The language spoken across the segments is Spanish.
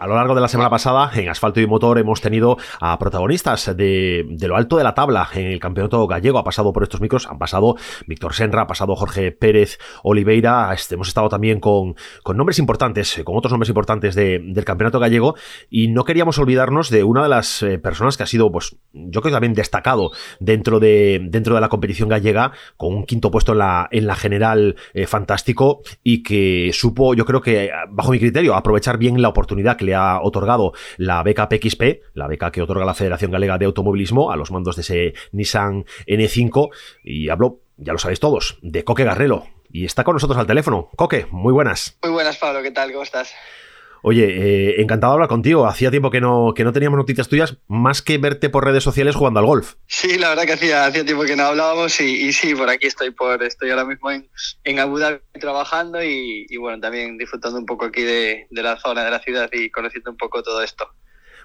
A lo largo de la semana pasada, en Asfalto y Motor, hemos tenido a protagonistas de, lo alto de la tabla en el campeonato gallego. Ha pasado por estos micros, han pasado Víctor Senra, ha pasado Jorge Pérez Oliveira. Este, hemos estado también con, con nombres importantes, con otros nombres importantes del campeonato gallego. Y no queríamos olvidarnos de una de las eh, personas que ha sido, pues, yo creo que también destacado dentro de, dentro de la competición gallega, con un quinto puesto en la, en la general eh, fantástico y que supo, yo creo que, bajo mi criterio, aprovechar bien la oportunidad que le ha otorgado la beca PXP, la beca que otorga la Federación Galega de Automovilismo a los mandos de ese Nissan N5. Y hablo, ya lo sabéis todos, de Coque Garrelo. Y está con nosotros al teléfono. Coque, muy buenas. Muy buenas, Pablo. ¿Qué tal? ¿Cómo estás? Oye, eh, encantado de hablar contigo. Hacía tiempo que no, que no teníamos noticias tuyas, más que verte por redes sociales jugando al golf. Sí, la verdad que hacía, hacía tiempo que no hablábamos y, sí, por aquí estoy por estoy ahora mismo en, en Abu Dhabi trabajando y, bueno, también disfrutando un poco aquí de, de la zona de la ciudad y conociendo un poco todo esto.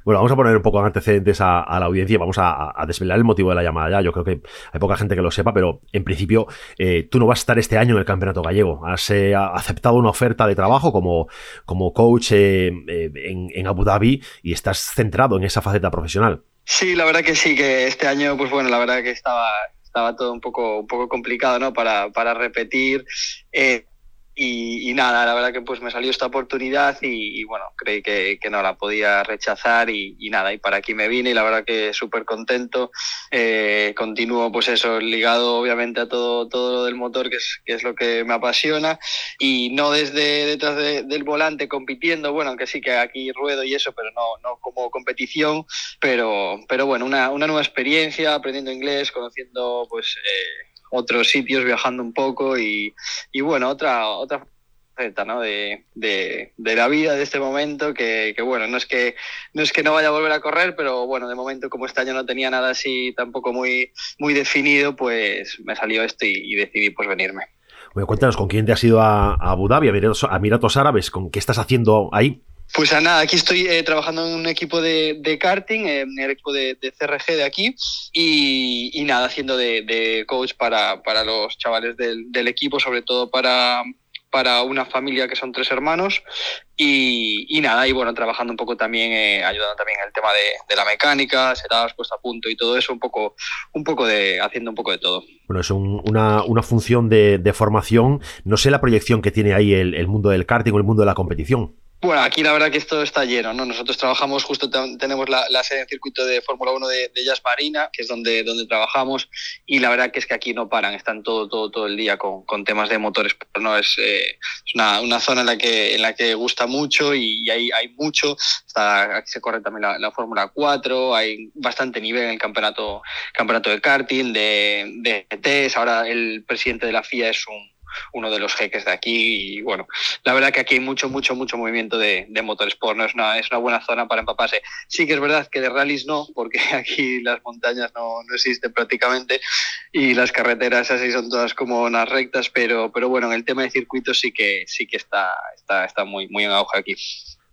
Bueno, vamos a poner un poco de antecedentes a, la audiencia, vamos a, desvelar el motivo de la llamada ya. Yo creo que hay poca gente que lo sepa, pero en principio eh, tú no vas a estar este año en el Campeonato Gallego. Has eh, aceptado una oferta de trabajo como, como coach eh, en, en Abu Dhabi y estás centrado en esa faceta profesional. Sí, la verdad que sí, que este año, pues bueno, la verdad que estaba, estaba todo un poco, un poco complicado, ¿no? Para, para repetir. Y, nada, la verdad que pues me salió esta oportunidad y, bueno, creí que, no la podía rechazar y, nada, y para aquí me vine y la verdad que súper contento. Eh, continúo pues eso, ligado obviamente a todo, todo lo del motor, que es, lo que me apasiona y no desde detrás del volante compitiendo, bueno, aunque sí que aquí ruedo y eso, pero no, no como competición, pero, pero bueno, una, una nueva experiencia, aprendiendo inglés, conociendo pues... Eh, otros sitios, viajando un poco y, y bueno, otra, otra faceta ¿no? de, de, de, la vida de este momento que, que, bueno, no es que, no es que no vaya a volver a correr, pero bueno, de momento como este año no tenía nada así tampoco muy, muy definido, pues me salió esto y, decidí pues venirme. Bueno, cuéntanos, ¿con quién te has ido a, Abu Dhabi, a Emiratos Árabes? ¿Con qué estás haciendo ahí? Pues a nada, aquí estoy eh, trabajando en un equipo de, de karting, eh, en el equipo de, de, CRG de aquí, y, y nada, haciendo de, coach para, para, los chavales del, equipo, sobre todo para, para una familia que son tres hermanos, y, y nada, y bueno, trabajando un poco también, eh, ayudando también en el tema de, la mecánica, setups, puesta a punto y todo eso, un poco, un poco de, haciendo un poco de todo. Bueno, es un, una, una, función de, de, formación, no sé la proyección que tiene ahí el, el mundo del karting o el mundo de la competición. Bueno, aquí la verdad que esto está lleno, ¿no? Nosotros trabajamos, justo tenemos la, la, sede en circuito de Fórmula 1 de, de Marina, que es donde, donde trabajamos, y la verdad que es que aquí no paran, están todo, todo, todo el día con, con temas de motores, no es, eh, es una, una, zona en la que, en la que gusta mucho y, hay, hay mucho, está, aquí se corre también la, la, Fórmula 4, hay bastante nivel en el campeonato, campeonato de karting, de, de GTs, ahora el presidente de la FIA es un uno de los jeques de aquí y bueno, la verdad que aquí hay mucho, mucho, mucho movimiento de, de motorsport, ¿no? es, una, es una buena zona para empaparse. Sí que es verdad que de rallies no, porque aquí las montañas no, no existen prácticamente y las carreteras así son todas como unas rectas, pero, pero bueno, en el tema de circuitos sí que, sí que está, está, está muy, muy en auge aquí.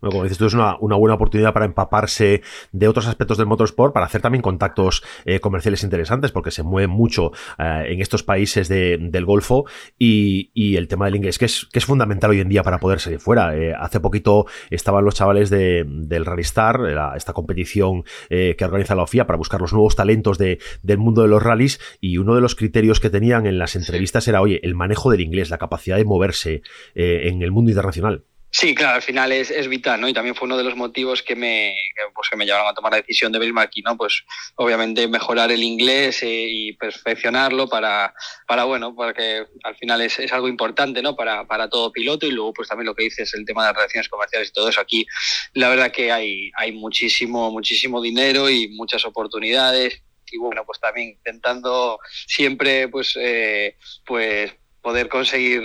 Bueno, como dices tú, es una, una, buena oportunidad para empaparse de otros aspectos del motorsport, para hacer también contactos eh, comerciales interesantes, porque se mueve mucho eh, en estos países de, del Golfo y, y, el tema del inglés, que es, que es fundamental hoy en día para poder salir fuera. Eh, hace poquito estaban los chavales de, del Rally Star, esta competición eh, que organiza la OFIA para buscar los nuevos talentos de, del mundo de los rallies, y uno de los criterios que tenían en las entrevistas era, oye, el manejo del inglés, la capacidad de moverse eh, en el mundo internacional. Sí, claro, al final es, es, vital, ¿no? Y también fue uno de los motivos que me, pues, que me llevaron a tomar la decisión de venirme aquí, ¿no? Pues obviamente mejorar el inglés eh, y perfeccionarlo para, para, bueno, porque al final es, es algo importante, ¿no? Para, para, todo piloto y luego pues también lo que dices, el tema de las relaciones comerciales y todo eso. Aquí la verdad que hay, hay muchísimo, muchísimo dinero y muchas oportunidades y bueno, pues también intentando siempre pues, eh, pues poder conseguir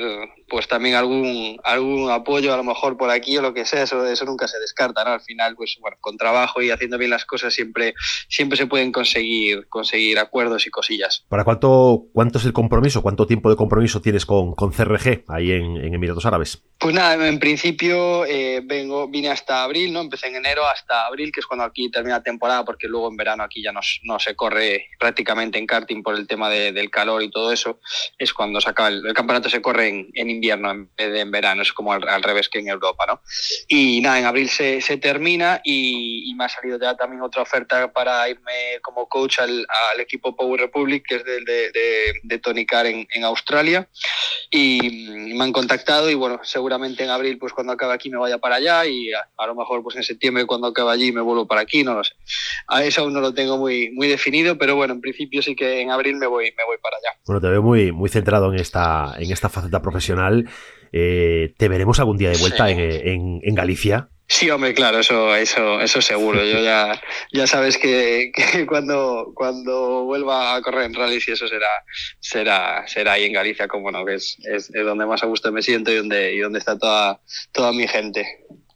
pues también algún algún apoyo a lo mejor por aquí o lo que sea eso eso nunca se descarta no al final pues bueno con trabajo y haciendo bien las cosas siempre siempre se pueden conseguir conseguir acuerdos y cosillas para cuánto cuánto es el compromiso cuánto tiempo de compromiso tienes con, con CRG ahí en, en Emiratos Árabes Pues nada, en principio eh, vengo, vine hasta abril, ¿no? Empecé en enero hasta abril, que es cuando aquí termina la temporada, porque luego en verano aquí ya no, no se corre prácticamente en karting por el tema del calor y todo eso. Es cuando se acaba el, campeonato se corre en, invierno en vez de en verano, es como al, revés que en Europa, ¿no? Y nada, en abril se, se termina y, me ha salido ya también otra oferta para irme como coach al, al equipo Power Republic, que es del de, de, de Tony Carr en, en Australia. Y, y me han contactado y bueno, seguramente en abril, pues cuando acabe aquí me vaya para allá y a, lo mejor pues en septiembre cuando acabe allí me vuelvo para aquí, no lo sé. A eso aún no lo tengo muy, muy definido, pero bueno, en principio sí que en abril me voy, me voy para allá. Bueno, te veo muy, muy centrado en esta, en esta faceta profesional. Eh, ¿Te veremos algún día de vuelta en, en, en Galicia? Sí, hombre, claro, eso, eso, eso seguro. Yo ya, ya sabes que, cuando, cuando vuelva a correr en rally, y eso será, será, será ahí en Galicia, como no, que es, es, donde más a gusto me siento y donde, y donde está toda, toda mi gente.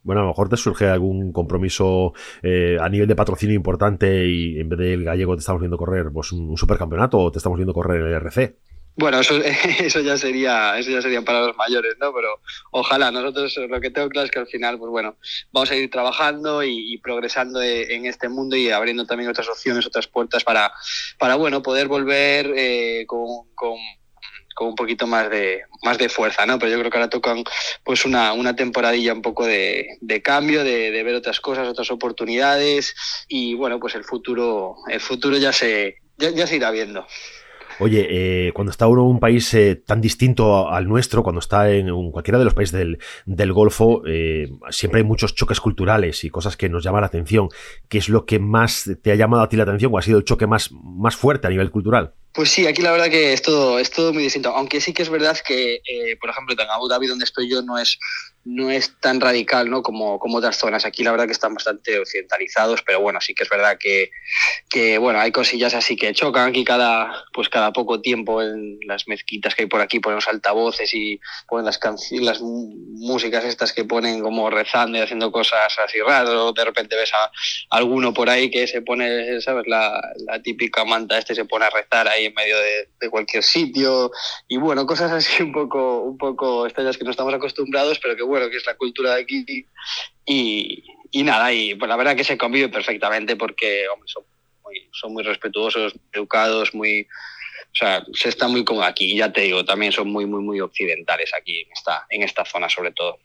Bueno, a lo mejor te surge algún compromiso eh, a nivel de patrocinio importante y en vez del gallego te estamos viendo correr pues, un supercampeonato o te estamos viendo correr en el RC. Bueno, eso, eso ya sería, eso ya sería para los mayores, ¿no? Pero ojalá, nosotros lo que tengo claro es que al final, pues bueno, vamos a ir trabajando y, progresando e, en este mundo y abriendo también otras opciones, otras puertas para, para bueno, poder volver eh, con, con, un poquito más de, más de fuerza, ¿no? Pero yo creo que ahora tocan pues una, una temporadilla un poco de, de cambio, de, de ver otras cosas, otras oportunidades y bueno, pues el futuro, el futuro ya se, ya se irá viendo. Oye, eh, cuando está uno en un país eh, tan distinto al nuestro, cuando está en cualquiera de los países del, Golfo, eh, siempre hay muchos choques culturales y cosas que nos llaman la atención. ¿Qué es lo que más te ha llamado a ti la atención o ha sido el choque más, más fuerte a nivel cultural? Pues sí, aquí la verdad que es todo, es todo muy distinto. Aunque sí que es verdad que, por ejemplo, en Abu Dhabi, donde estoy yo, no es no es tan radical ¿no? como, como otras zonas. Aquí la verdad que están bastante occidentalizados, pero bueno, sí que es verdad que, que bueno, hay cosillas así que chocan aquí cada, pues cada poco tiempo en las mezquitas que hay por aquí, ponen los altavoces y ponen las canciones, las músicas estas que ponen como rezando y haciendo cosas así raras, o de repente ves a alguno por ahí que se pone, ¿sabes? La, la típica manta este se pone a rezar ahí en medio de, cualquier sitio y bueno, cosas así un poco, un poco extrañas que no estamos acostumbrados, pero que bueno, que es la cultura de aquí. Y, y nada, y pues la verdad que se convive perfectamente porque son, muy, son muy respetuosos, educados, muy... O sea, se está muy como aquí. Ya te digo, también son muy, muy, muy occidentales aquí en esta, en esta zona sobre todo.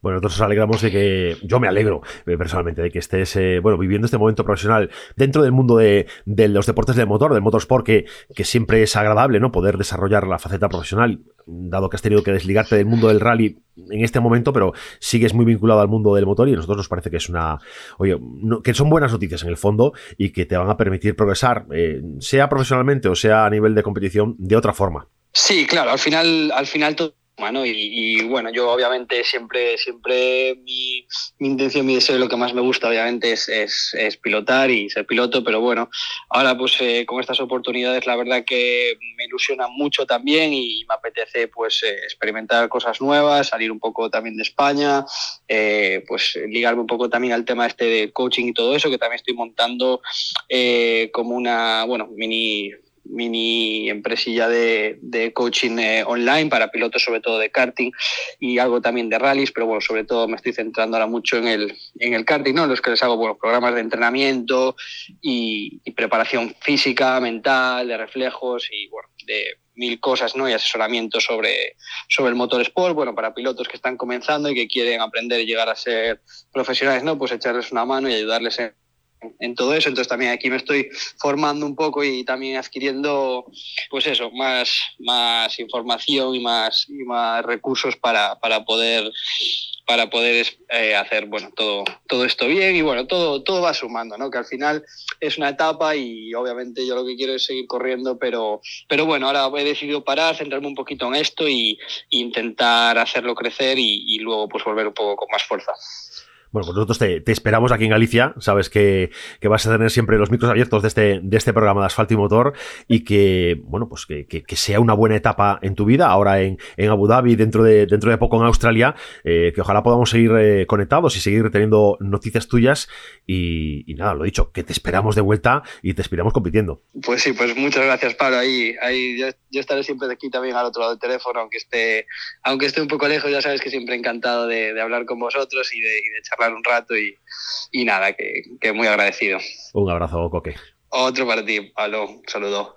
Bueno, nosotros nos alegramos de que, yo me alegro eh, personalmente de que estés, eh, bueno, viviendo este momento profesional dentro del mundo de, los deportes de motor, del motorsport, que, que siempre es agradable, ¿no? Poder desarrollar la faceta profesional, dado que has tenido que desligarte del mundo del rally en este momento, pero sigues muy vinculado al mundo del motor y a nosotros nos parece que es una, oye, que son buenas noticias en el fondo y que te van a permitir progresar, eh, sea profesionalmente o sea a nivel de competición, de otra forma. Sí, claro, al final, al final todo y, bueno, yo obviamente siempre, siempre mi, intención, mi deseo, lo que más me gusta obviamente es, es, pilotar y ser piloto, pero bueno, ahora pues eh, con estas oportunidades la verdad que me ilusiona mucho también y me apetece pues eh, experimentar cosas nuevas, salir un poco también de España, eh, pues ligarme un poco también al tema este de coaching y todo eso, que también estoy montando como una, bueno, mini mini empresilla de, de coaching eh, online para pilotos, sobre todo de karting y algo también de rallies, pero bueno, sobre todo me estoy centrando ahora mucho en el, en el karting, ¿no? En los que les hago bueno, programas de entrenamiento y, preparación física, mental, de reflejos y bueno, de mil cosas, ¿no? Y asesoramiento sobre, sobre el motor sport, bueno, para pilotos que están comenzando y que quieren aprender y llegar a ser profesionales, ¿no? Pues echarles una mano y ayudarles en en todo eso. Entonces también aquí me estoy formando un poco y también adquiriendo, pues eso, más, más información y más, y más recursos para, para poder para poder eh, hacer bueno todo todo esto bien. Y bueno todo todo va sumando no que al final es una etapa y obviamente yo lo que quiero es seguir corriendo pero pero bueno ahora he decidido parar centrarme un poquito en esto y, intentar hacerlo crecer y, y luego pues volver un poco con más fuerza Bueno, pues nosotros te, esperamos aquí en Galicia, sabes que, vas a tener siempre los micros abiertos de este, de este programa de asfalto y motor y que, bueno, pues que, sea una buena etapa en tu vida, ahora en, Abu Dhabi, dentro de, dentro de poco en Australia, eh, que ojalá podamos seguir eh, conectados y seguir teniendo noticias tuyas y, nada, lo dicho, que te esperamos de vuelta y te esperamos compitiendo. Pues sí, pues muchas gracias, Pablo. Ahí, ahí yo, estaré siempre aquí también al otro lado del teléfono, aunque esté, aunque esté un poco lejos, ya sabes que siempre encantado de, hablar con vosotros y de, y de charlar un rato y, nada, que, muy agradecido. Un abrazo, Coque. Otro para ti, Pablo. Un saludo.